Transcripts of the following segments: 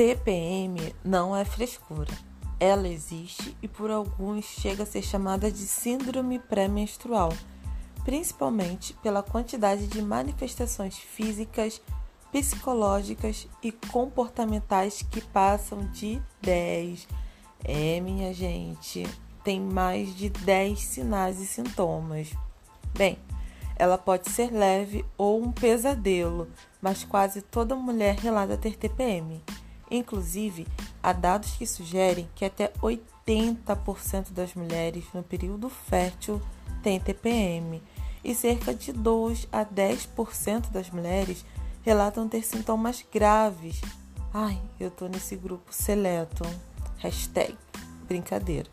TPM não é frescura. Ela existe e por alguns chega a ser chamada de síndrome pré-menstrual, principalmente pela quantidade de manifestações físicas, psicológicas e comportamentais que passam de 10. É, minha gente, tem mais de 10 sinais e sintomas. Bem, ela pode ser leve ou um pesadelo, mas quase toda mulher relata ter TPM. Inclusive, há dados que sugerem que até 80% das mulheres no período fértil têm TPM e cerca de 2 a 10% das mulheres relatam ter sintomas graves. Ai, eu tô nesse grupo seleto. Hashtag brincadeira.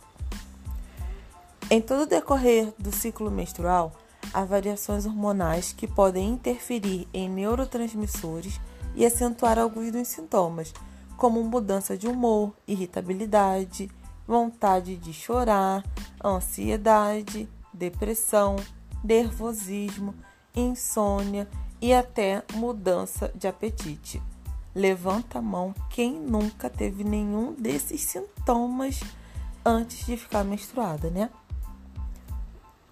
Em todo o decorrer do ciclo menstrual, há variações hormonais que podem interferir em neurotransmissores e acentuar alguns dos sintomas, como mudança de humor, irritabilidade, vontade de chorar, ansiedade, depressão, nervosismo, insônia e até mudança de apetite. Levanta a mão quem nunca teve nenhum desses sintomas antes de ficar menstruada, né?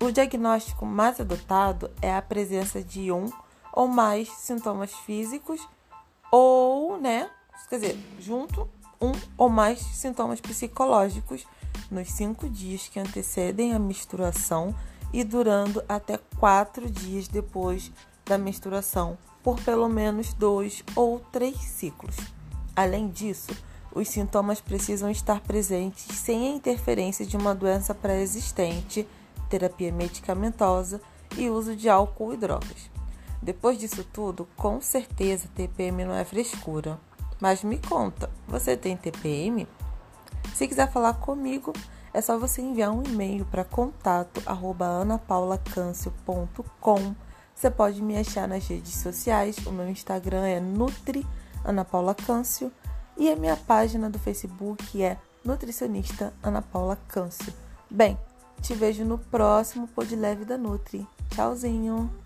O diagnóstico mais adotado é a presença de um ou mais sintomas físicos ou, né, quer dizer, junto um ou mais sintomas psicológicos nos cinco dias que antecedem a menstruação e durando até quatro dias depois da menstruação, por pelo menos dois ou três ciclos. Além disso, os sintomas precisam estar presentes sem a interferência de uma doença pré-existente terapia medicamentosa e uso de álcool e drogas. Depois disso tudo, com certeza TPM não é frescura. Mas me conta, você tem TPM? Se quiser falar comigo, é só você enviar um e-mail para contato@anapaulacâncio.com. Você pode me achar nas redes sociais. O meu Instagram é Nutri Ana Paula Câncio e a minha página do Facebook é Nutricionista Ana Paula Câncio. Bem, te vejo no próximo Pod Leve da Nutri. Tchauzinho!